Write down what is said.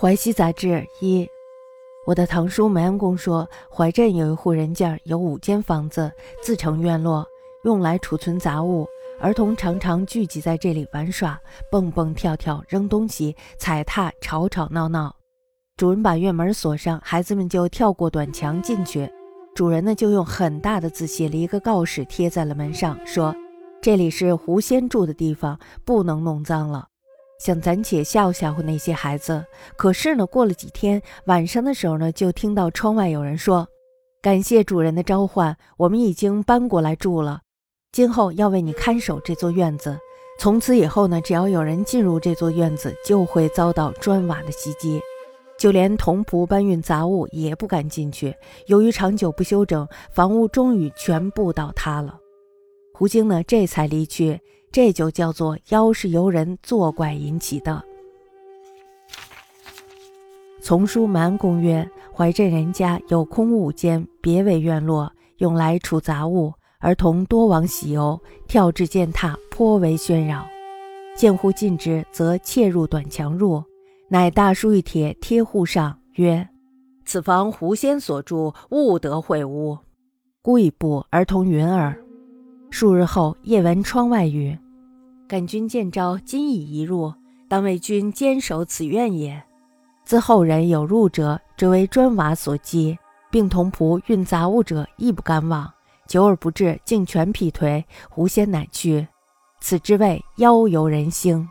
淮西杂志一，我的堂叔梅安公说，淮镇有一户人家，有五间房子，自成院落，用来储存杂物。儿童常常聚集在这里玩耍，蹦蹦跳跳，扔东西，踩踏，吵吵闹闹。主人把院门锁上，孩子们就跳过短墙进去。主人呢，就用很大的字写了一个告示，贴在了门上，说：“这里是狐仙住的地方，不能弄脏了。”想暂且吓唬吓唬那些孩子，可是呢，过了几天晚上的时候呢，就听到窗外有人说：“感谢主人的召唤，我们已经搬过来住了。今后要为你看守这座院子。从此以后呢，只要有人进入这座院子，就会遭到砖瓦的袭击，就连童仆搬运杂物也不敢进去。由于长久不修整，房屋终于全部倒塌了。胡经呢，这才离去。”这就叫做妖是由人作怪引起的。丛书蛮公曰：怀镇人家有空屋间，别为院落，用来储杂物。儿童多往喜游，跳至践踏，颇为喧扰。见户禁之，则窃入短墙入，乃大书一帖贴户上，曰：“此房狐仙所住，勿得会屋。”孤一步，儿童云耳。数日后，夜闻窗外语：“感君见招，今已移入，当为君坚守此愿也。自后人有入者，则为砖瓦所击，并同仆运杂物者亦不敢往。久而不至，竟全劈颓。狐仙乃去。此之谓妖游人兴。”